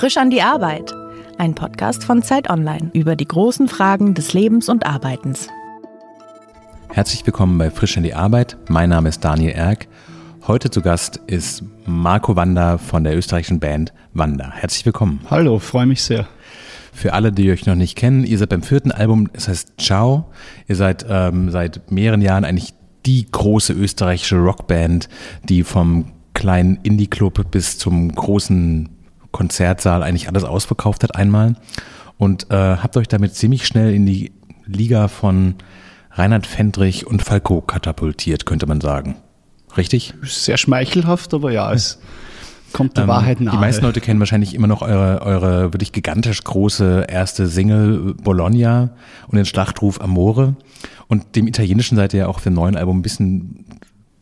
Frisch an die Arbeit. Ein Podcast von Zeit Online über die großen Fragen des Lebens und Arbeitens. Herzlich willkommen bei Frisch an die Arbeit. Mein Name ist Daniel Erck. Heute zu Gast ist Marco Wander von der österreichischen Band Wander. Herzlich willkommen. Hallo, freue mich sehr. Für alle, die euch noch nicht kennen, ihr seid beim vierten Album, es heißt Ciao. Ihr seid ähm, seit mehreren Jahren eigentlich die große österreichische Rockband, die vom kleinen Indie-Club bis zum großen Konzertsaal eigentlich alles ausverkauft hat einmal. Und äh, habt euch damit ziemlich schnell in die Liga von Reinhard Fendrich und Falco katapultiert, könnte man sagen. Richtig? Sehr schmeichelhaft, aber ja, es kommt der ähm, Wahrheit nahe. Die meisten Leute kennen wahrscheinlich immer noch eure, eure wirklich gigantisch große erste Single Bologna und den Schlachtruf Amore. Und dem Italienischen seid ihr ja auch für ein neuen Album ein bisschen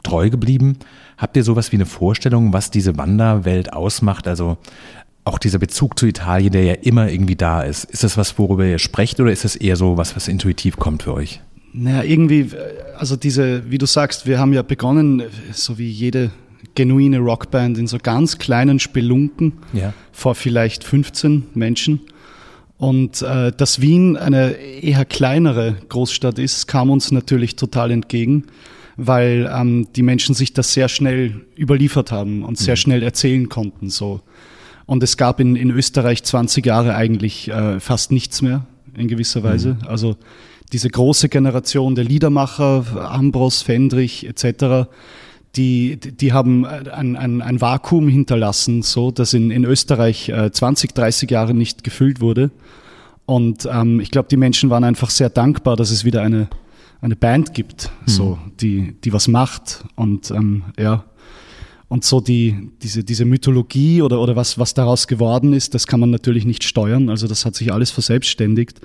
treu geblieben. Habt ihr sowas wie eine Vorstellung, was diese Wanderwelt ausmacht? Also auch dieser Bezug zu Italien, der ja immer irgendwie da ist. Ist das was, worüber ihr sprecht oder ist das eher so was, was intuitiv kommt für euch? Naja, irgendwie, also diese, wie du sagst, wir haben ja begonnen, so wie jede genuine Rockband, in so ganz kleinen Spelunken ja. vor vielleicht 15 Menschen. Und äh, dass Wien eine eher kleinere Großstadt ist, kam uns natürlich total entgegen weil ähm, die Menschen sich das sehr schnell überliefert haben und sehr mhm. schnell erzählen konnten. So. Und es gab in, in Österreich 20 Jahre eigentlich äh, fast nichts mehr in gewisser Weise. Mhm. Also diese große Generation der Liedermacher, Ambros, Fendrich etc., die, die haben ein, ein, ein Vakuum hinterlassen, so dass in, in Österreich äh, 20, 30 Jahre nicht gefüllt wurde. Und ähm, ich glaube, die Menschen waren einfach sehr dankbar, dass es wieder eine eine Band gibt, mhm. so, die, die was macht und ähm, ja. Und so die, diese, diese Mythologie oder, oder was, was daraus geworden ist, das kann man natürlich nicht steuern. Also das hat sich alles verselbstständigt.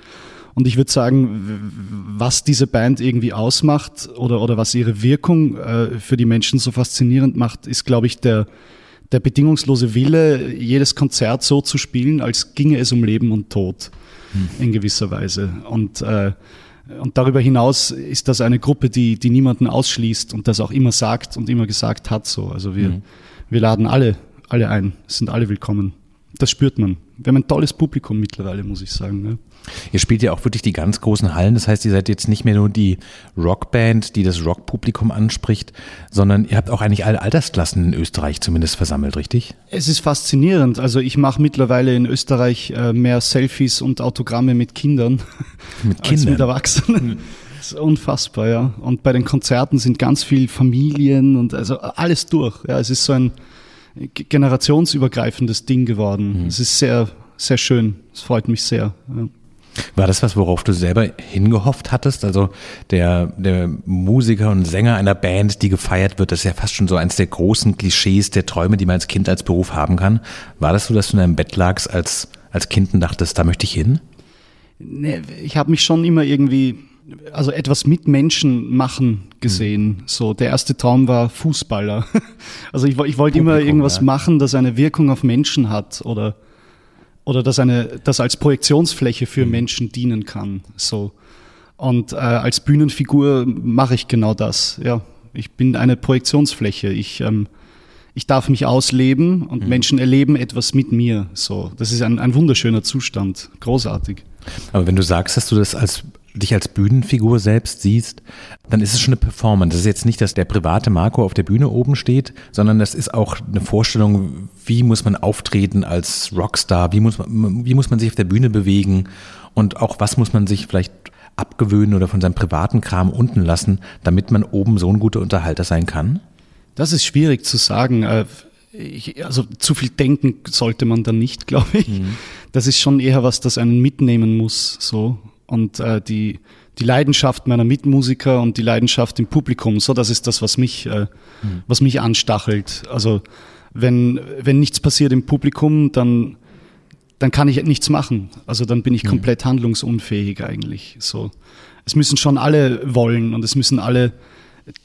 Und ich würde sagen, was diese Band irgendwie ausmacht oder, oder was ihre Wirkung äh, für die Menschen so faszinierend macht, ist, glaube ich, der, der bedingungslose Wille, jedes Konzert so zu spielen, als ginge es um Leben und Tod hm. in gewisser Weise. Und äh, und darüber hinaus ist das eine Gruppe, die, die niemanden ausschließt und das auch immer sagt und immer gesagt hat. So. Also wir, mhm. wir laden alle, alle ein, sind alle willkommen. Das spürt man. Wir haben ein tolles Publikum mittlerweile, muss ich sagen. Ne? Ihr spielt ja auch wirklich die ganz großen Hallen. Das heißt, ihr seid jetzt nicht mehr nur die Rockband, die das Rockpublikum anspricht, sondern ihr habt auch eigentlich alle Altersklassen in Österreich zumindest versammelt, richtig? Es ist faszinierend. Also ich mache mittlerweile in Österreich äh, mehr Selfies und Autogramme mit Kindern mit Kindern? als mit Erwachsenen. Das ist unfassbar, ja. Und bei den Konzerten sind ganz viele Familien und also alles durch. Ja, es ist so ein generationsübergreifendes Ding geworden. Mhm. Es ist sehr, sehr schön. Es freut mich sehr. Ja. War das was, worauf du selber hingehofft hattest? Also der, der Musiker und Sänger einer Band, die gefeiert wird, das ist ja fast schon so eins der großen Klischees der Träume, die man als Kind als Beruf haben kann. War das so, dass du in deinem Bett lagst als, als Kind und dachtest, da möchte ich hin? Nee, ich habe mich schon immer irgendwie, also etwas mit Menschen machen gesehen. Mhm. So, der erste Traum war Fußballer. Also ich, ich wollte immer irgendwas ja. machen, das eine Wirkung auf Menschen hat oder oder das, eine, das als Projektionsfläche für mhm. Menschen dienen kann. So. Und äh, als Bühnenfigur mache ich genau das. Ja, ich bin eine Projektionsfläche. Ich, ähm, ich darf mich ausleben und mhm. Menschen erleben etwas mit mir. So, das ist ein, ein wunderschöner Zustand, großartig. Aber wenn du sagst, dass du das als dich als Bühnenfigur selbst siehst, dann ist es schon eine Performance. Das ist jetzt nicht, dass der private Marco auf der Bühne oben steht, sondern das ist auch eine Vorstellung, wie muss man auftreten als Rockstar, wie muss man, wie muss man sich auf der Bühne bewegen und auch was muss man sich vielleicht abgewöhnen oder von seinem privaten Kram unten lassen, damit man oben so ein guter Unterhalter sein kann? Das ist schwierig zu sagen. Äh, also zu viel denken sollte man dann nicht, glaube ich. Mhm. Das ist schon eher was, das einen mitnehmen muss, so und äh, die, die Leidenschaft meiner Mitmusiker und die Leidenschaft im Publikum. So, das ist das, was mich, äh, mhm. was mich anstachelt. Also wenn, wenn nichts passiert im Publikum, dann, dann kann ich nichts machen. Also dann bin ich mhm. komplett handlungsunfähig eigentlich. So, es müssen schon alle wollen und es müssen alle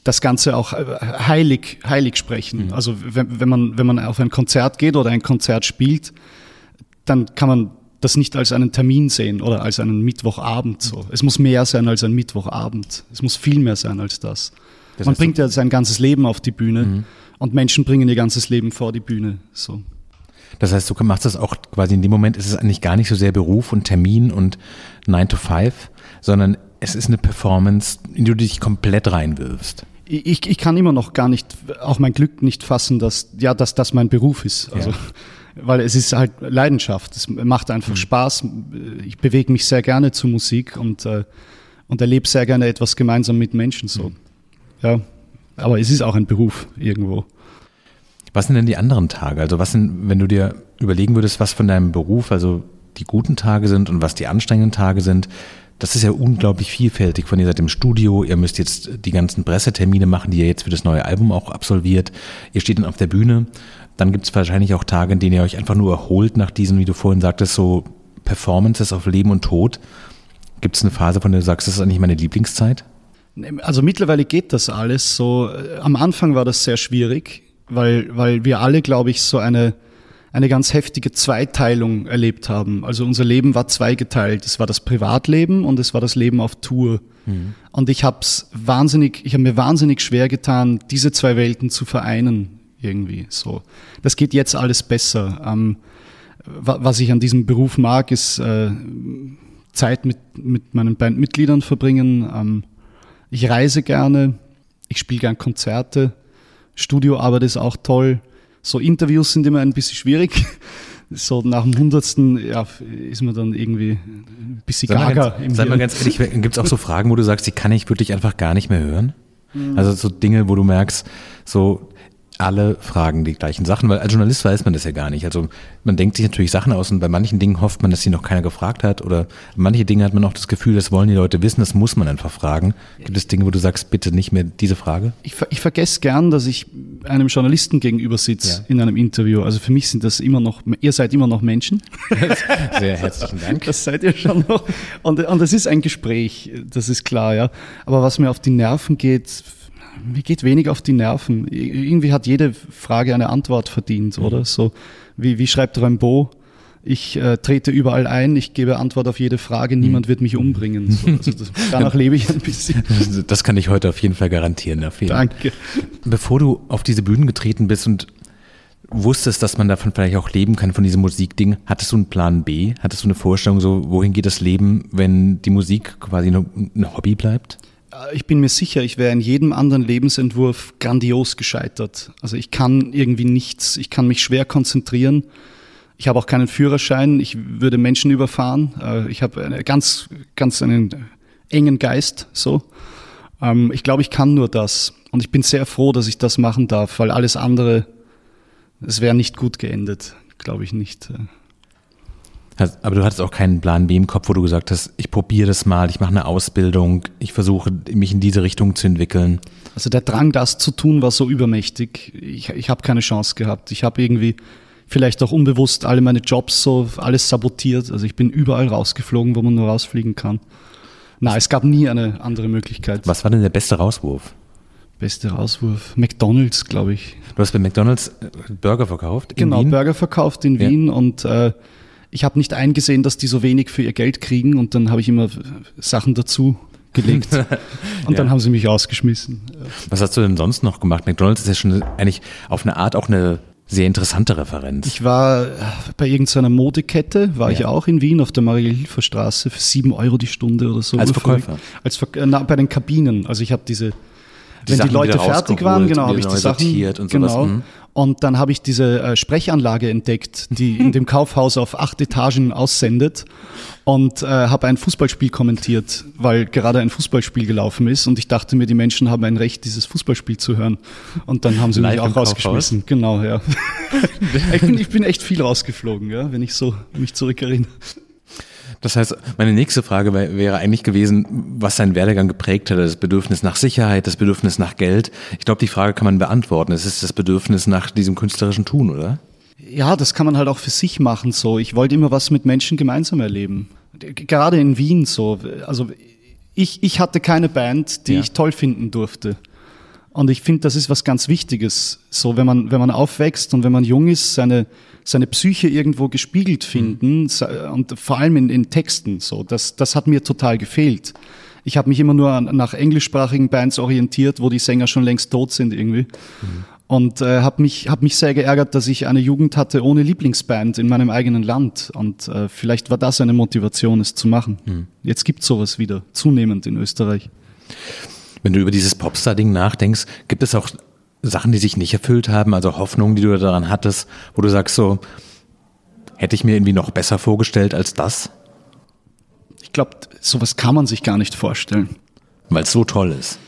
das Ganze auch äh, heilig, heilig sprechen. Mhm. Also wenn, wenn, man, wenn man auf ein Konzert geht oder ein Konzert spielt, dann kann man das nicht als einen Termin sehen oder als einen Mittwochabend so. Es muss mehr sein als ein Mittwochabend. Es muss viel mehr sein als das. das Man bringt ja sein ganzes Leben auf die Bühne mhm. und Menschen bringen ihr ganzes Leben vor die Bühne. So. Das heißt, du machst das auch quasi in dem Moment, ist es eigentlich gar nicht so sehr Beruf und Termin und 9 to 5, sondern es ist eine Performance, in die du dich komplett reinwirfst. Ich, ich kann immer noch gar nicht, auch mein Glück nicht fassen, dass, ja, dass das mein Beruf ist. Also, ja. Weil es ist halt Leidenschaft. Es macht einfach mhm. Spaß. Ich bewege mich sehr gerne zu Musik und, äh, und erlebe sehr gerne etwas gemeinsam mit Menschen so. Mhm. Ja. Aber es ist auch ein Beruf irgendwo. Was sind denn die anderen Tage? Also was sind, wenn du dir überlegen würdest, was von deinem Beruf, also die guten Tage sind und was die anstrengenden Tage sind, das ist ja unglaublich vielfältig. Von ihr seid im Studio, ihr müsst jetzt die ganzen Pressetermine machen, die ihr jetzt für das neue Album auch absolviert. Ihr steht dann auf der Bühne. Dann gibt es wahrscheinlich auch Tage, in denen ihr euch einfach nur erholt nach diesen, wie du vorhin sagtest, so Performances auf Leben und Tod. Gibt es eine Phase, von der du sagst, das ist eigentlich meine Lieblingszeit? Also mittlerweile geht das alles so. Am Anfang war das sehr schwierig weil, weil wir alle, glaube ich, so eine, eine ganz heftige Zweiteilung erlebt haben. Also unser Leben war zweigeteilt. Es war das Privatleben und es war das Leben auf Tour. Mhm. Und ich habe wahnsinnig, ich habe mir wahnsinnig schwer getan, diese zwei Welten zu vereinen irgendwie. So, das geht jetzt alles besser. Ähm, was ich an diesem Beruf mag, ist äh, Zeit mit mit meinen Bandmitgliedern verbringen. Ähm, ich reise gerne, ich spiele gern Konzerte. Studioarbeit ist auch toll. So Interviews sind immer ein bisschen schwierig. So nach dem hundertsten ja, ist man dann irgendwie ein bisschen gaga. Ganz, sag mal ganz ehrlich, gibt es auch so Fragen, wo du sagst, die kann ich wirklich einfach gar nicht mehr hören? Mhm. Also so Dinge, wo du merkst, so alle fragen die gleichen Sachen, weil als Journalist weiß man das ja gar nicht. Also man denkt sich natürlich Sachen aus und bei manchen Dingen hofft man, dass sie noch keiner gefragt hat oder manche Dinge hat man auch das Gefühl, das wollen die Leute wissen, das muss man einfach fragen. Gibt es Dinge, wo du sagst, bitte nicht mehr diese Frage? Ich, ich vergesse gern, dass ich einem Journalisten gegenüber sitze ja. in einem Interview. Also für mich sind das immer noch, ihr seid immer noch Menschen. Sehr herzlichen Dank. Das seid ihr schon noch. Und, und das ist ein Gespräch, das ist klar, ja. Aber was mir auf die Nerven geht, mir geht wenig auf die Nerven. Irgendwie hat jede Frage eine Antwort verdient, mhm. oder? So, wie, wie schreibt Rimbaud? Ich äh, trete überall ein, ich gebe Antwort auf jede Frage, mhm. niemand wird mich umbringen. So, also das, danach lebe ich ein bisschen. Das kann ich heute auf jeden Fall garantieren. Auf jeden. Danke. Bevor du auf diese Bühnen getreten bist und wusstest, dass man davon vielleicht auch leben kann, von diesem Musikding, hattest du einen Plan B? Hattest du eine Vorstellung, so wohin geht das Leben, wenn die Musik quasi nur ein Hobby bleibt? Äh, ich bin mir sicher, ich wäre in jedem anderen Lebensentwurf grandios gescheitert. Also ich kann irgendwie nichts, ich kann mich schwer konzentrieren. Ich habe auch keinen Führerschein, ich würde Menschen überfahren. Äh, ich habe eine ganz, ganz einen engen Geist, so. Ähm, ich glaube, ich kann nur das. Und ich bin sehr froh, dass ich das machen darf, weil alles andere, es wäre nicht gut geendet, glaube ich nicht. Aber du hattest auch keinen Plan B im Kopf, wo du gesagt hast, ich probiere das mal, ich mache eine Ausbildung, ich versuche mich in diese Richtung zu entwickeln. Also der Drang, das zu tun, war so übermächtig. Ich, ich habe keine Chance gehabt. Ich habe irgendwie vielleicht auch unbewusst alle meine Jobs so alles sabotiert. Also ich bin überall rausgeflogen, wo man nur rausfliegen kann. Na, es gab nie eine andere Möglichkeit. Was war denn der beste Rauswurf? Beste Rauswurf. McDonalds, glaube ich. Du hast bei McDonalds äh, Burger verkauft? genau, Wien? Burger verkauft in Wien ja. und äh, ich habe nicht eingesehen, dass die so wenig für ihr Geld kriegen und dann habe ich immer Sachen dazu gelegt. Und ja. dann haben sie mich ausgeschmissen. Was hast du denn sonst noch gemacht? McDonalds ist ja schon eigentlich auf eine Art auch eine sehr interessante Referenz. Ich war bei irgendeiner Modekette, war ja. ich auch in Wien auf der Marie-Hilfer Straße für sieben Euro die Stunde oder so. Als Verkäufer? Als Ver na, bei den Kabinen. Also ich habe diese die wenn Sachen die Leute fertig waren, genau, habe ich die Sachen und genau. Sowas. Mhm. Und dann habe ich diese äh, Sprechanlage entdeckt, die in dem Kaufhaus auf acht Etagen aussendet und äh, habe ein Fußballspiel kommentiert, weil gerade ein Fußballspiel gelaufen ist und ich dachte mir, die Menschen haben ein Recht, dieses Fußballspiel zu hören. Und dann haben sie Live mich auch rausgeschmissen. Genau, ja. ich, bin, ich bin echt viel rausgeflogen, ja, wenn ich so mich zurückerinnere. Das heißt, meine nächste Frage wäre eigentlich gewesen, was sein Werdegang geprägt hat. Das Bedürfnis nach Sicherheit, das Bedürfnis nach Geld. Ich glaube, die Frage kann man beantworten. Es ist das Bedürfnis nach diesem künstlerischen Tun, oder? Ja, das kann man halt auch für sich machen. So, ich wollte immer was mit Menschen gemeinsam erleben. Gerade in Wien so. Also ich, ich hatte keine Band, die ja. ich toll finden durfte. Und ich finde, das ist was ganz Wichtiges. So, wenn man, wenn man aufwächst und wenn man jung ist, seine, seine Psyche irgendwo gespiegelt finden mhm. und vor allem in, in Texten. So, das, das hat mir total gefehlt. Ich habe mich immer nur nach englischsprachigen Bands orientiert, wo die Sänger schon längst tot sind irgendwie. Mhm. Und äh, habe mich, hab mich sehr geärgert, dass ich eine Jugend hatte ohne Lieblingsband in meinem eigenen Land. Und äh, vielleicht war das eine Motivation, es zu machen. Mhm. Jetzt gibt es sowas wieder, zunehmend in Österreich. Wenn du über dieses Popstar-Ding nachdenkst, gibt es auch Sachen, die sich nicht erfüllt haben, also Hoffnungen, die du daran hattest, wo du sagst so, hätte ich mir irgendwie noch besser vorgestellt als das? Ich glaube, sowas kann man sich gar nicht vorstellen. Weil es so toll ist.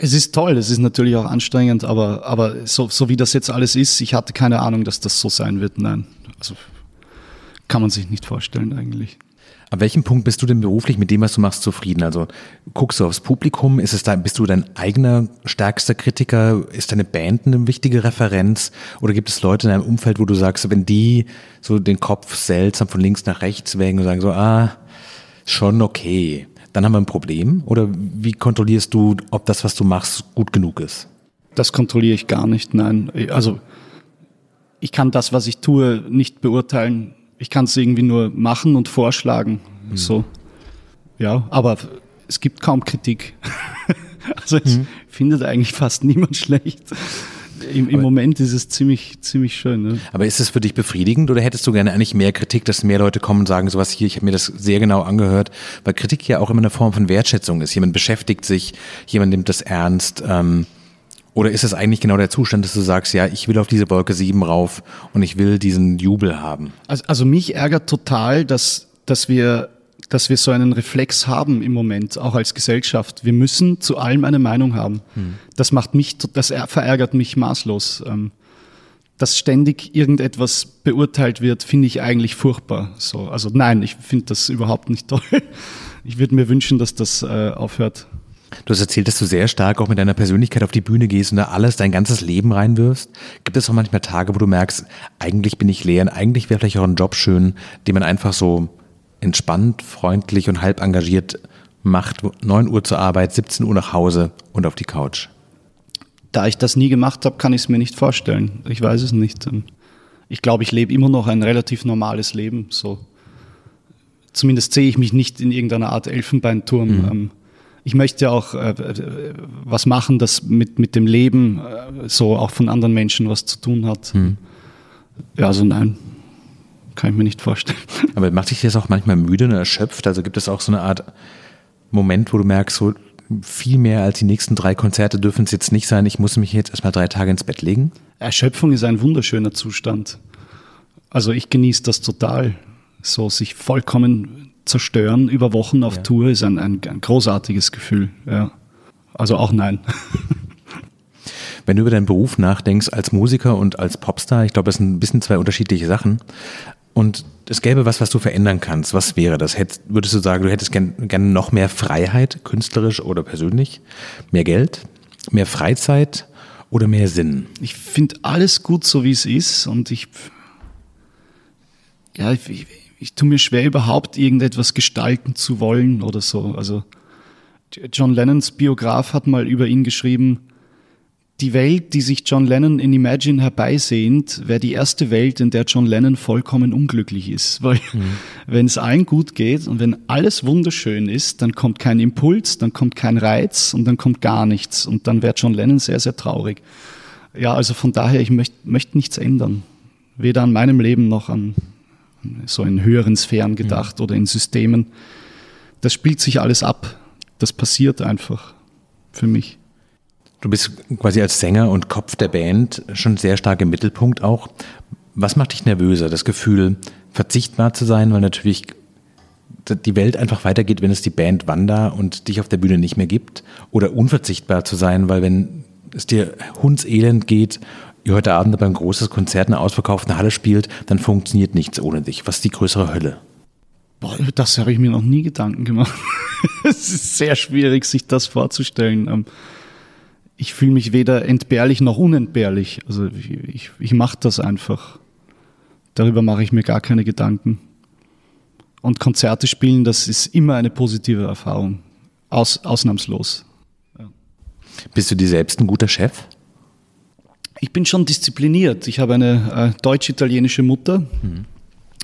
Es ist toll, es ist natürlich auch anstrengend, aber, aber so, so wie das jetzt alles ist, ich hatte keine Ahnung, dass das so sein wird. Nein, also kann man sich nicht vorstellen eigentlich. Ab welchem Punkt bist du denn beruflich mit dem, was du machst, zufrieden? Also guckst du aufs Publikum? Ist es da, bist du dein eigener stärkster Kritiker? Ist deine Band eine wichtige Referenz? Oder gibt es Leute in deinem Umfeld, wo du sagst, wenn die so den Kopf seltsam von links nach rechts wägen und sagen so, ah, schon okay, dann haben wir ein Problem? Oder wie kontrollierst du, ob das, was du machst, gut genug ist? Das kontrolliere ich gar nicht, nein. Also ich kann das, was ich tue, nicht beurteilen ich kann es irgendwie nur machen und vorschlagen. Mhm. So. Ja, aber es gibt kaum Kritik. also es mhm. findet eigentlich fast niemand schlecht. Im, im Moment ist es ziemlich, ziemlich schön. Ne? Aber ist es für dich befriedigend oder hättest du gerne eigentlich mehr Kritik, dass mehr Leute kommen und sagen, sowas hier, ich habe mir das sehr genau angehört, weil Kritik ja auch immer eine Form von Wertschätzung ist. Jemand beschäftigt sich, jemand nimmt das ernst. Ähm, oder ist es eigentlich genau der Zustand, dass du sagst, ja, ich will auf diese Wolke 7 rauf und ich will diesen Jubel haben? Also, also mich ärgert total, dass, dass wir dass wir so einen Reflex haben im Moment, auch als Gesellschaft. Wir müssen zu allem eine Meinung haben. Hm. Das macht mich, das verärgert mich maßlos. Ähm, dass ständig irgendetwas beurteilt wird, finde ich eigentlich furchtbar. So, also nein, ich finde das überhaupt nicht toll. Ich würde mir wünschen, dass das äh, aufhört. Du hast erzählt, dass du sehr stark auch mit deiner Persönlichkeit auf die Bühne gehst und da alles, dein ganzes Leben reinwirfst. Gibt es auch manchmal Tage, wo du merkst, eigentlich bin ich leer und eigentlich wäre vielleicht auch ein Job schön, den man einfach so entspannt, freundlich und halb engagiert macht. 9 Uhr zur Arbeit, 17 Uhr nach Hause und auf die Couch. Da ich das nie gemacht habe, kann ich es mir nicht vorstellen. Ich weiß es nicht. Ich glaube, ich lebe immer noch ein relativ normales Leben. So. Zumindest sehe ich mich nicht in irgendeiner Art Elfenbeinturm. Mhm. Ich möchte auch äh, was machen, das mit, mit dem Leben äh, so auch von anderen Menschen was zu tun hat. Hm. Ja, also nein, kann ich mir nicht vorstellen. Aber macht dich das auch manchmal müde und erschöpft? Also gibt es auch so eine Art Moment, wo du merkst, so viel mehr als die nächsten drei Konzerte dürfen es jetzt nicht sein, ich muss mich jetzt erstmal drei Tage ins Bett legen? Erschöpfung ist ein wunderschöner Zustand. Also ich genieße das total, so sich vollkommen zerstören über Wochen auf ja. Tour ist ein, ein, ein, großartiges Gefühl. Ja. Also auch nein. Wenn du über deinen Beruf nachdenkst als Musiker und als Popstar, ich glaube, das sind ein bisschen zwei unterschiedliche Sachen. Und es gäbe was, was du verändern kannst. Was wäre das? Hätt, würdest du sagen, du hättest gerne gern noch mehr Freiheit, künstlerisch oder persönlich? Mehr Geld? Mehr Freizeit? Oder mehr Sinn? Ich finde alles gut, so wie es ist. Und ich, ja, ich, ich tue mir schwer, überhaupt irgendetwas gestalten zu wollen oder so. Also John Lennons Biograf hat mal über ihn geschrieben, die Welt, die sich John Lennon in Imagine herbeisehnt, wäre die erste Welt, in der John Lennon vollkommen unglücklich ist. Weil mhm. wenn es allen gut geht und wenn alles wunderschön ist, dann kommt kein Impuls, dann kommt kein Reiz und dann kommt gar nichts. Und dann wäre John Lennon sehr, sehr traurig. Ja, also von daher, ich möchte möcht nichts ändern. Weder an meinem Leben noch an, so in höheren Sphären gedacht mhm. oder in Systemen. Das spielt sich alles ab. Das passiert einfach für mich. Du bist quasi als Sänger und Kopf der Band schon sehr stark im Mittelpunkt auch. Was macht dich nervöser? Das Gefühl, verzichtbar zu sein, weil natürlich die Welt einfach weitergeht, wenn es die Band Wanda und dich auf der Bühne nicht mehr gibt? Oder unverzichtbar zu sein, weil wenn es dir hundselend geht ihr heute Abend beim großes Konzert eine ausverkaufte Halle spielt, dann funktioniert nichts ohne dich. Was ist die größere Hölle? Boah, das habe ich mir noch nie Gedanken gemacht. es ist sehr schwierig, sich das vorzustellen. Ähm, ich fühle mich weder entbehrlich noch unentbehrlich. Also ich, ich, ich mache das einfach. Darüber mache ich mir gar keine Gedanken. Und Konzerte spielen, das ist immer eine positive Erfahrung. Aus, ausnahmslos. Ja. Bist du dir selbst ein guter Chef? Ich bin schon diszipliniert. Ich habe eine äh, deutsch-italienische Mutter. Mhm.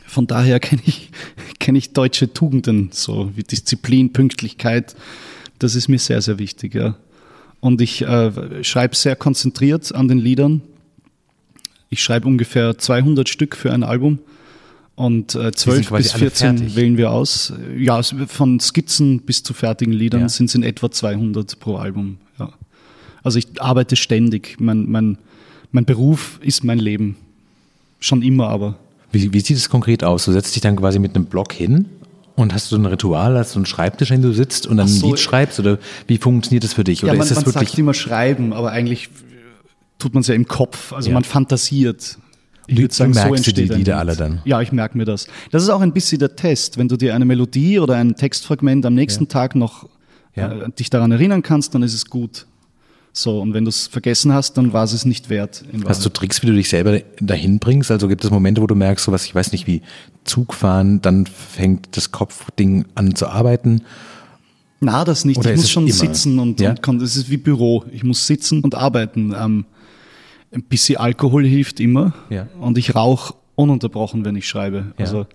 Von daher kenne ich, kenn ich deutsche Tugenden, so wie Disziplin, Pünktlichkeit. Das ist mir sehr, sehr wichtig. Ja. Und ich äh, schreibe sehr konzentriert an den Liedern. Ich schreibe ungefähr 200 Stück für ein Album und äh, 12 bis 14 wählen wir aus. Ja, von Skizzen bis zu fertigen Liedern ja. sind es in etwa 200 pro Album. Ja. Also ich arbeite ständig. Mein, mein, mein Beruf ist mein Leben. Schon immer aber. Wie, wie sieht es konkret aus? Du setzt dich dann quasi mit einem Blog hin und hast du so ein Ritual, hast du einen Schreibtisch, an dem du sitzt und dann so, ein Lied schreibst? Oder wie funktioniert das für dich? Oder ja, man, ist das man wirklich sagt immer schreiben, aber eigentlich tut man es ja im Kopf. Also ja. man fantasiert. Ich würde sagen, du merkst so die Lieder alle dann. Ja, ich merke mir das. Das ist auch ein bisschen der Test. Wenn du dir eine Melodie oder ein Textfragment am nächsten ja. Tag noch ja. äh, dich daran erinnern kannst, dann ist es gut. So, und wenn du es vergessen hast, dann war es es nicht wert. Hast du Tricks, wie du dich selber dahin bringst? Also gibt es Momente, wo du merkst, so was, ich weiß nicht, wie Zugfahren, dann fängt das Kopfding an zu arbeiten? Na, das nicht. Oder ich muss schon immer? sitzen und, ja? und das ist wie Büro. Ich muss sitzen und arbeiten. Ähm, ein bisschen Alkohol hilft immer. Ja. Und ich rauche ununterbrochen, wenn ich schreibe. Ja. Also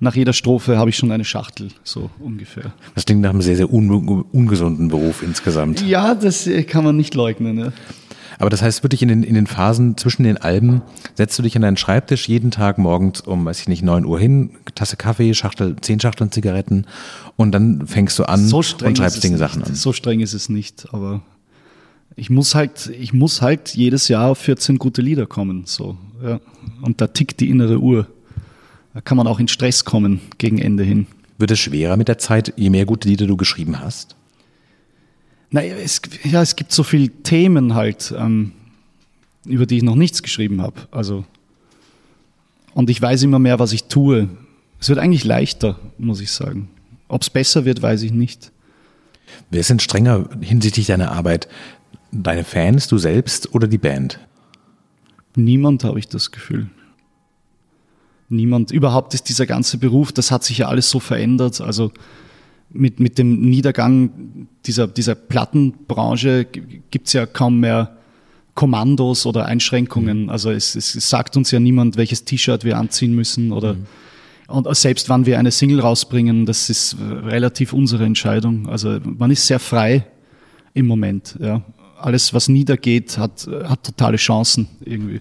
nach jeder Strophe habe ich schon eine Schachtel, so ungefähr. Das klingt nach einem sehr, sehr un ungesunden Beruf insgesamt. Ja, das äh, kann man nicht leugnen. Ja. Aber das heißt wirklich in den, in den Phasen zwischen den Alben setzt du dich an deinen Schreibtisch jeden Tag morgens um, weiß ich nicht, 9 Uhr hin, Tasse Kaffee, Schachtel, zehn Schachteln Zigaretten und dann fängst du an so und schreibst Dinge Sachen an. So streng ist es nicht, aber ich muss halt, ich muss halt jedes Jahr auf 14 gute Lieder kommen, so, ja. Und da tickt die innere Uhr. Da kann man auch in Stress kommen gegen Ende hin. Wird es schwerer mit der Zeit, je mehr gute Lieder du geschrieben hast? Naja, es, ja, es gibt so viele Themen halt, ähm, über die ich noch nichts geschrieben habe. Also, und ich weiß immer mehr, was ich tue. Es wird eigentlich leichter, muss ich sagen. Ob es besser wird, weiß ich nicht. Wer ist denn strenger hinsichtlich deiner Arbeit? Deine Fans, du selbst oder die Band? Niemand, habe ich das Gefühl. Niemand. Überhaupt ist dieser ganze Beruf, das hat sich ja alles so verändert. Also mit, mit dem Niedergang dieser, dieser Plattenbranche gibt es ja kaum mehr Kommandos oder Einschränkungen. Mhm. Also es, es sagt uns ja niemand, welches T-Shirt wir anziehen müssen oder mhm. und selbst wann wir eine Single rausbringen, das ist relativ unsere Entscheidung. Also man ist sehr frei im Moment. Ja. Alles, was niedergeht, hat, hat totale Chancen irgendwie.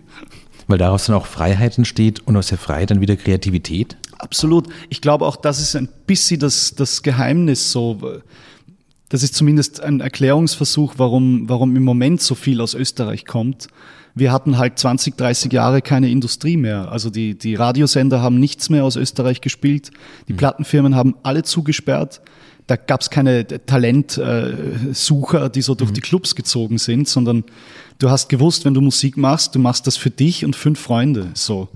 Weil daraus dann auch Freiheit entsteht und aus der Freiheit dann wieder Kreativität? Absolut. Ich glaube auch, das ist ein bisschen das, das Geheimnis so. Das ist zumindest ein Erklärungsversuch, warum, warum im Moment so viel aus Österreich kommt. Wir hatten halt 20, 30 Jahre keine Industrie mehr. Also die, die Radiosender haben nichts mehr aus Österreich gespielt. Die mhm. Plattenfirmen haben alle zugesperrt. Da gab es keine Talentsucher, die so durch mhm. die Clubs gezogen sind, sondern du hast gewusst, wenn du Musik machst, du machst das für dich und fünf Freunde. So.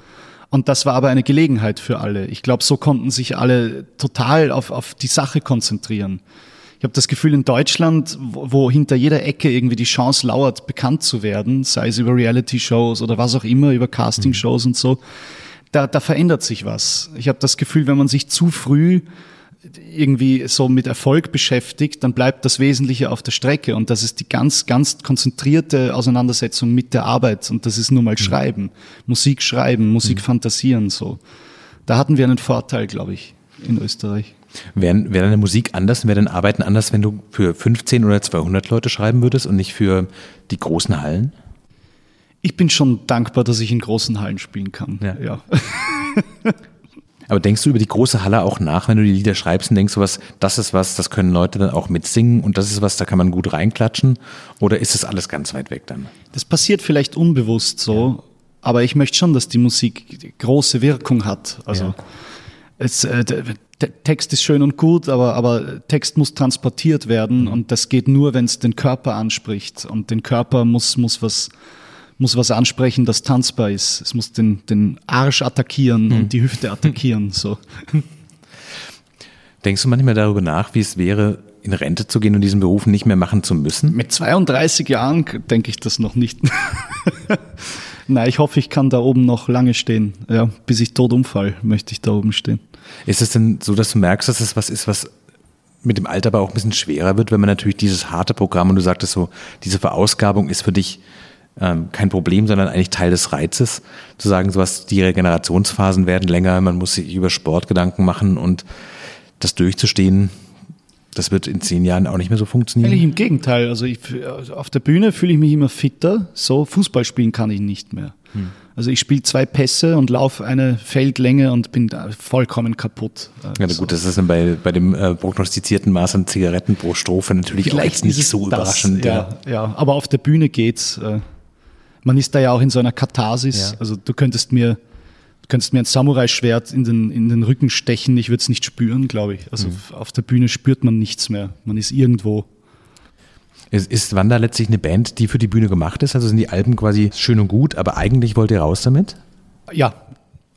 Und das war aber eine Gelegenheit für alle. Ich glaube, so konnten sich alle total auf, auf die Sache konzentrieren. Ich habe das Gefühl, in Deutschland, wo, wo hinter jeder Ecke irgendwie die Chance lauert, bekannt zu werden, sei es über Reality-Shows oder was auch immer, über Casting-Shows mhm. und so, da, da verändert sich was. Ich habe das Gefühl, wenn man sich zu früh irgendwie so mit Erfolg beschäftigt, dann bleibt das Wesentliche auf der Strecke und das ist die ganz, ganz konzentrierte Auseinandersetzung mit der Arbeit und das ist nur mal mhm. Schreiben, Musik schreiben, Musik mhm. fantasieren so. Da hatten wir einen Vorteil, glaube ich, in Österreich. Wäre wär deine Musik anders, wäre dein Arbeiten anders, wenn du für 15 oder 200 Leute schreiben würdest und nicht für die großen Hallen? Ich bin schon dankbar, dass ich in großen Hallen spielen kann. Ja. ja. Aber denkst du über die große Halle auch nach, wenn du die Lieder schreibst und denkst du was, das ist was, das können Leute dann auch mitsingen und das ist was, da kann man gut reinklatschen? Oder ist das alles ganz weit weg dann? Das passiert vielleicht unbewusst so, ja. aber ich möchte schon, dass die Musik große Wirkung hat. Also ja. es, äh, Text ist schön und gut, aber, aber Text muss transportiert werden mhm. und das geht nur, wenn es den Körper anspricht und den Körper muss, muss was muss was ansprechen, das tanzbar ist. Es muss den, den Arsch attackieren mhm. und die Hüfte attackieren. So. Denkst du manchmal darüber nach, wie es wäre, in Rente zu gehen und diesen Beruf nicht mehr machen zu müssen? Mit 32 Jahren denke ich das noch nicht. Nein, ich hoffe, ich kann da oben noch lange stehen. Ja, bis ich tot umfall, möchte ich da oben stehen. Ist es denn so, dass du merkst, dass es was ist, was mit dem Alter aber auch ein bisschen schwerer wird, wenn man natürlich dieses harte Programm und du sagtest so, diese Verausgabung ist für dich ähm, kein Problem, sondern eigentlich Teil des Reizes, zu sagen, sowas, die Regenerationsphasen werden länger, man muss sich über Sport Gedanken machen und das durchzustehen, Das wird in zehn Jahren auch nicht mehr so funktionieren. Eigentlich im Gegenteil. Also ich, auf der Bühne fühle ich mich immer fitter. So Fußball spielen kann ich nicht mehr. Hm. Also ich spiele zwei Pässe und laufe eine Feldlänge und bin vollkommen kaputt. Ja, so. gut, das ist dann bei, bei dem äh, prognostizierten Maß an Zigaretten pro Strophe natürlich Vielleicht auch jetzt nicht so das, überraschend. Ja, ja, ja, aber auf der Bühne geht's. Äh, man ist da ja auch in so einer Katharsis. Ja. Also du könntest mir könntest mir ein Samurai-Schwert in den, in den Rücken stechen, ich würde es nicht spüren, glaube ich. Also mhm. auf der Bühne spürt man nichts mehr. Man ist irgendwo. Ist Wanda letztlich eine Band, die für die Bühne gemacht ist? Also sind die Alben quasi schön und gut, aber eigentlich wollt ihr raus damit? Ja,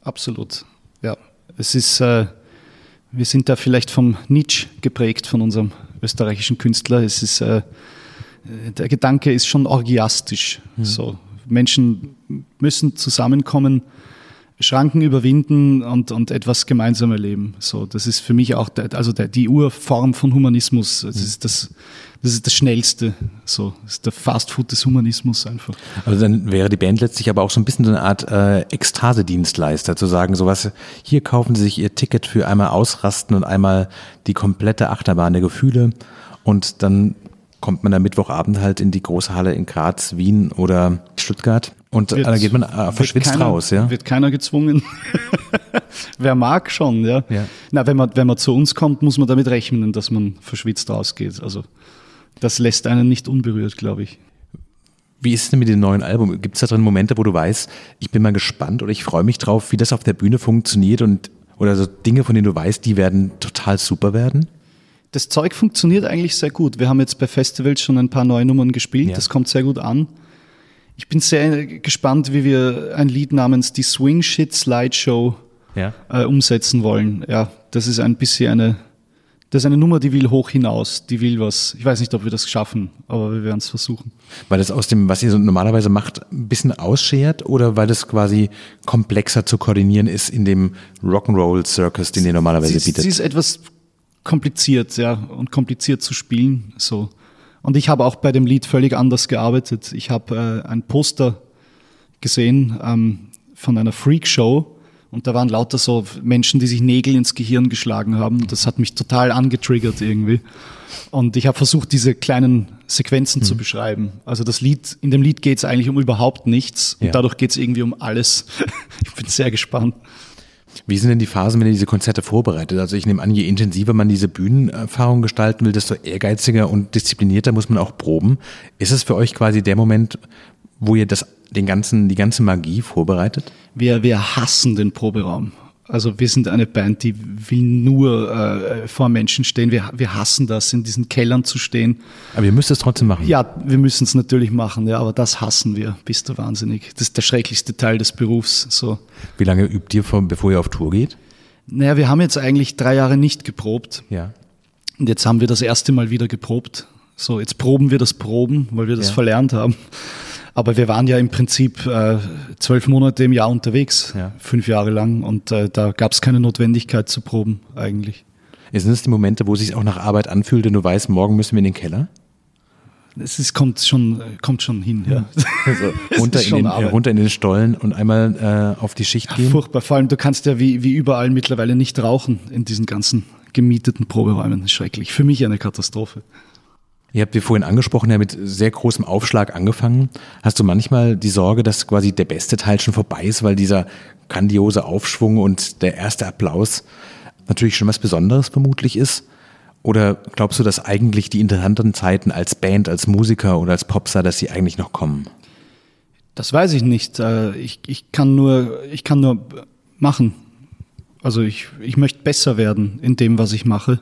absolut. Ja, es ist, äh, wir sind da vielleicht vom Nietzsche geprägt, von unserem österreichischen Künstler. Es ist, äh, der Gedanke ist schon orgiastisch. Mhm. So, Menschen müssen zusammenkommen, Schranken überwinden und, und etwas gemeinsam erleben. So, das ist für mich auch der, also der, die Urform von Humanismus. Das ist das, das ist das Schnellste. So, das ist der Fastfood des Humanismus einfach. Also dann wäre die Band letztlich aber auch so ein bisschen so eine Art äh, Ekstase-Dienstleister, zu sagen, sowas, hier kaufen Sie sich Ihr Ticket für einmal ausrasten und einmal die komplette Achterbahn der Gefühle und dann kommt man am Mittwochabend halt in die große Halle in Graz, Wien oder Stuttgart und wird, dann geht man äh, verschwitzt keiner, raus, ja? Wird keiner gezwungen. Wer mag schon, ja. ja. Na, wenn man, wenn man zu uns kommt, muss man damit rechnen, dass man verschwitzt rausgeht. Also das lässt einen nicht unberührt, glaube ich. Wie ist es denn mit dem neuen Album? Gibt es da drin Momente, wo du weißt, ich bin mal gespannt oder ich freue mich drauf, wie das auf der Bühne funktioniert und oder so Dinge, von denen du weißt, die werden total super werden? Das Zeug funktioniert eigentlich sehr gut. Wir haben jetzt bei Festivals schon ein paar neue Nummern gespielt. Ja. Das kommt sehr gut an. Ich bin sehr gespannt, wie wir ein Lied namens die Swing Shit Slideshow ja. äh, umsetzen wollen. Ja, das ist ein bisschen eine, das ist eine Nummer, die will hoch hinaus, die will was. Ich weiß nicht, ob wir das schaffen, aber wir werden es versuchen. Weil das aus dem, was ihr so normalerweise macht, ein bisschen ausschert oder weil das quasi komplexer zu koordinieren ist in dem Rock'n'Roll Circus, den ihr normalerweise sie, bietet? Sie ist etwas kompliziert, ja, und kompliziert zu spielen, so. Und ich habe auch bei dem Lied völlig anders gearbeitet. Ich habe äh, ein Poster gesehen ähm, von einer Freakshow und da waren lauter so Menschen, die sich Nägel ins Gehirn geschlagen haben. Das hat mich total angetriggert irgendwie. Und ich habe versucht, diese kleinen Sequenzen mhm. zu beschreiben. Also das Lied, in dem Lied geht es eigentlich um überhaupt nichts und ja. dadurch geht es irgendwie um alles. ich bin sehr gespannt. Wie sind denn die Phasen, wenn ihr diese Konzerte vorbereitet? Also ich nehme an, je intensiver man diese Bühnenerfahrung gestalten will, desto ehrgeiziger und disziplinierter muss man auch proben. Ist es für euch quasi der Moment, wo ihr das, den ganzen, die ganze Magie vorbereitet? Wir, wir hassen den Proberaum. Also wir sind eine Band, die will nur äh, vor Menschen stehen. Wir, wir hassen das, in diesen Kellern zu stehen. Aber ihr müsst es trotzdem machen. Ja, wir müssen es natürlich machen, ja, aber das hassen wir. Bist du wahnsinnig. Das ist der schrecklichste Teil des Berufs. So. Wie lange übt ihr, vor, bevor ihr auf Tour geht? Naja, wir haben jetzt eigentlich drei Jahre nicht geprobt. Ja. Und jetzt haben wir das erste Mal wieder geprobt. So, jetzt proben wir das Proben, weil wir das ja. verlernt haben. Aber wir waren ja im Prinzip äh, zwölf Monate im Jahr unterwegs, ja. fünf Jahre lang. Und äh, da gab es keine Notwendigkeit zu proben eigentlich. Sind das die Momente, wo es sich auch nach Arbeit anfühlt und du weißt, morgen müssen wir in den Keller? Es ist, kommt, schon, kommt schon hin, ja. Also runter, in den, runter in den Stollen und einmal äh, auf die Schicht gehen. furchtbar. Vor allem, du kannst ja wie, wie überall mittlerweile nicht rauchen in diesen ganzen gemieteten Proberäumen. Schrecklich. Für mich eine Katastrophe. Ihr habt, wie vorhin angesprochen, ja mit sehr großem Aufschlag angefangen. Hast du manchmal die Sorge, dass quasi der beste Teil schon vorbei ist, weil dieser grandiose Aufschwung und der erste Applaus natürlich schon was Besonderes vermutlich ist? Oder glaubst du, dass eigentlich die interessanten Zeiten als Band, als Musiker oder als Popstar, dass sie eigentlich noch kommen? Das weiß ich nicht. Äh, ich, ich, kann, nur, ich kann nur machen. Also ich, ich möchte besser werden in dem, was ich mache.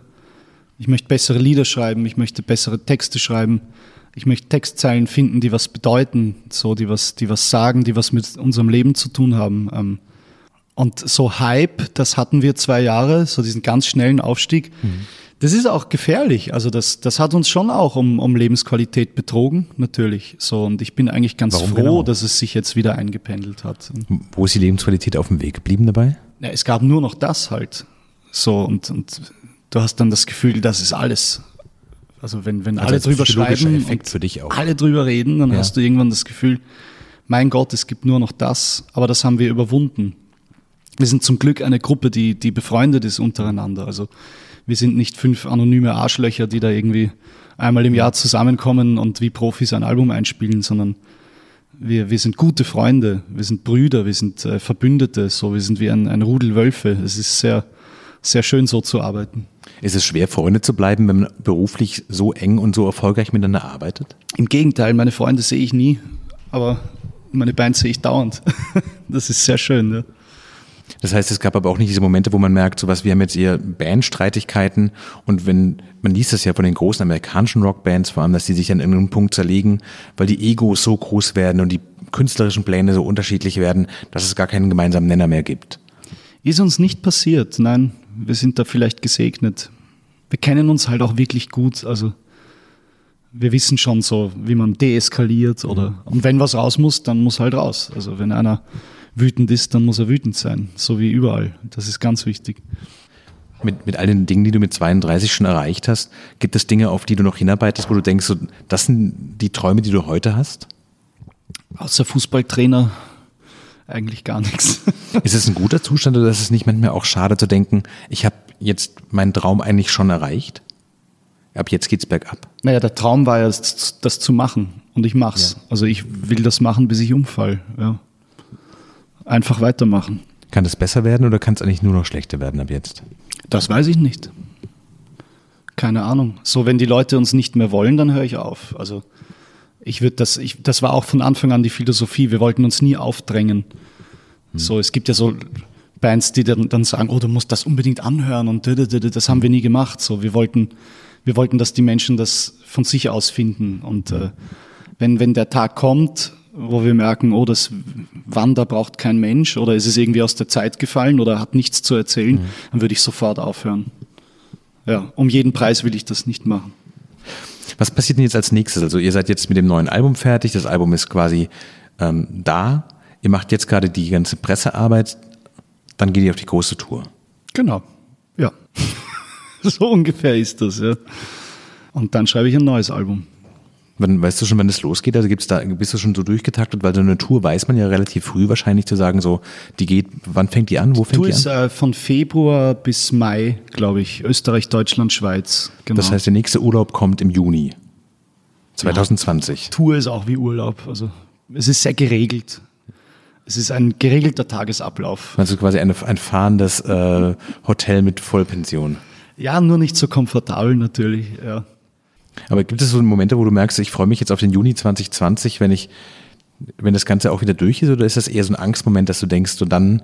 Ich möchte bessere Lieder schreiben, ich möchte bessere Texte schreiben, ich möchte Textzeilen finden, die was bedeuten, so die was, die was sagen, die was mit unserem Leben zu tun haben. Ähm. Und so Hype, das hatten wir zwei Jahre, so diesen ganz schnellen Aufstieg. Mhm. Das ist auch gefährlich. Also das, das hat uns schon auch um, um Lebensqualität betrogen, natürlich. So und ich bin eigentlich ganz Warum froh, genau? dass es sich jetzt wieder eingependelt hat. Wo ist die Lebensqualität auf dem Weg geblieben dabei? Ja, es gab nur noch das halt. So und, und du hast dann das Gefühl, das ist alles. Also wenn, wenn also alle drüber schreiben Effekt für dich auch. alle drüber reden, dann ja. hast du irgendwann das Gefühl, mein Gott, es gibt nur noch das, aber das haben wir überwunden. Wir sind zum Glück eine Gruppe, die, die befreundet ist untereinander. Also Wir sind nicht fünf anonyme Arschlöcher, die da irgendwie einmal im Jahr zusammenkommen und wie Profis ein Album einspielen, sondern wir, wir sind gute Freunde, wir sind Brüder, wir sind äh, Verbündete, so wir sind wie ein, ein Rudel Wölfe. Es ist sehr, sehr schön so zu arbeiten. Ist es schwer, Freunde zu bleiben, wenn man beruflich so eng und so erfolgreich miteinander arbeitet? Im Gegenteil, meine Freunde sehe ich nie, aber meine Band sehe ich dauernd. das ist sehr schön. Ja. Das heißt, es gab aber auch nicht diese Momente, wo man merkt, so was, wir haben jetzt eher Bandstreitigkeiten und wenn, man liest das ja von den großen amerikanischen Rockbands vor allem, dass die sich an irgendeinem Punkt zerlegen, weil die Egos so groß werden und die künstlerischen Pläne so unterschiedlich werden, dass es gar keinen gemeinsamen Nenner mehr gibt. Ist uns nicht passiert, nein, wir sind da vielleicht gesegnet. Wir kennen uns halt auch wirklich gut, also wir wissen schon so, wie man deeskaliert oder, und wenn was raus muss, dann muss halt raus. Also wenn einer wütend ist, dann muss er wütend sein, so wie überall. Das ist ganz wichtig. Mit, mit all den Dingen, die du mit 32 schon erreicht hast, gibt es Dinge, auf die du noch hinarbeitest, wo du denkst, so, das sind die Träume, die du heute hast? Außer Fußballtrainer eigentlich gar nichts. Ist es ein guter Zustand oder ist es nicht manchmal auch schade zu denken, ich habe jetzt meinen Traum eigentlich schon erreicht? Ab jetzt geht's bergab. Naja, der Traum war ja, das, das zu machen. Und ich mach's. Ja. Also ich will das machen, bis ich umfall. Ja einfach weitermachen. Kann das besser werden oder kann es eigentlich nur noch schlechter werden ab jetzt? Das weiß ich nicht. Keine Ahnung. So, wenn die Leute uns nicht mehr wollen, dann höre ich auf. Also ich würde das, ich, das war auch von Anfang an die Philosophie. Wir wollten uns nie aufdrängen. Hm. So, es gibt ja so Bands, die dann, dann sagen, oh, du musst das unbedingt anhören und das haben wir nie gemacht. So, wir wollten, wir wollten, dass die Menschen das von sich aus finden. Und äh, wenn, wenn der Tag kommt, wo wir merken, oh, das Wander braucht kein Mensch oder ist es irgendwie aus der Zeit gefallen oder hat nichts zu erzählen, mhm. dann würde ich sofort aufhören. Ja, um jeden Preis will ich das nicht machen. Was passiert denn jetzt als nächstes? Also ihr seid jetzt mit dem neuen Album fertig, das Album ist quasi ähm, da, ihr macht jetzt gerade die ganze Pressearbeit, dann geht ihr auf die große Tour. Genau, ja. so ungefähr ist das, ja. Und dann schreibe ich ein neues Album. Wann, weißt du schon, wann das losgeht? Also gibt's da, bist du schon so durchgetaktet? Weil so eine Tour weiß man ja relativ früh wahrscheinlich zu sagen, so, die geht, wann fängt die an? Wo fängt Tour die an? ist äh, von Februar bis Mai, glaube ich. Österreich, Deutschland, Schweiz. Genau. Das heißt, der nächste Urlaub kommt im Juni 2020. Ja, Tour ist auch wie Urlaub. Also es ist sehr geregelt. Es ist ein geregelter Tagesablauf. Also quasi eine, ein fahrendes äh, Hotel mit Vollpension. Ja, nur nicht so komfortabel natürlich, ja. Aber gibt es so Momente, wo du merkst, ich freue mich jetzt auf den Juni 2020, wenn ich, wenn das Ganze auch wieder durch ist, oder ist das eher so ein Angstmoment, dass du denkst, so dann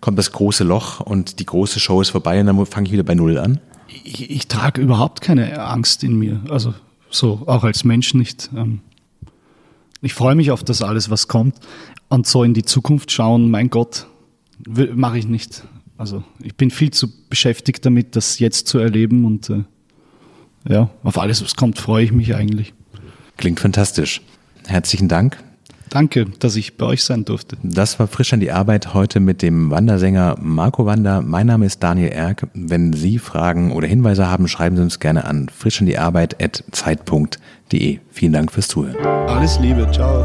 kommt das große Loch und die große Show ist vorbei und dann fange ich wieder bei Null an? Ich, ich, trage überhaupt keine Angst in mir. Also so auch als Mensch nicht. Ähm, ich freue mich auf das alles, was kommt. Und so in die Zukunft schauen, mein Gott, mache ich nicht. Also ich bin viel zu beschäftigt damit, das jetzt zu erleben und äh, ja, auf alles, was kommt, freue ich mich eigentlich. Klingt fantastisch. Herzlichen Dank. Danke, dass ich bei euch sein durfte. Das war frisch an die Arbeit heute mit dem Wandersänger Marco Wander. Mein Name ist Daniel Erck. Wenn Sie Fragen oder Hinweise haben, schreiben Sie uns gerne an frisch an die Arbeit at zeit.de. Vielen Dank fürs Zuhören. Alles Liebe, ciao.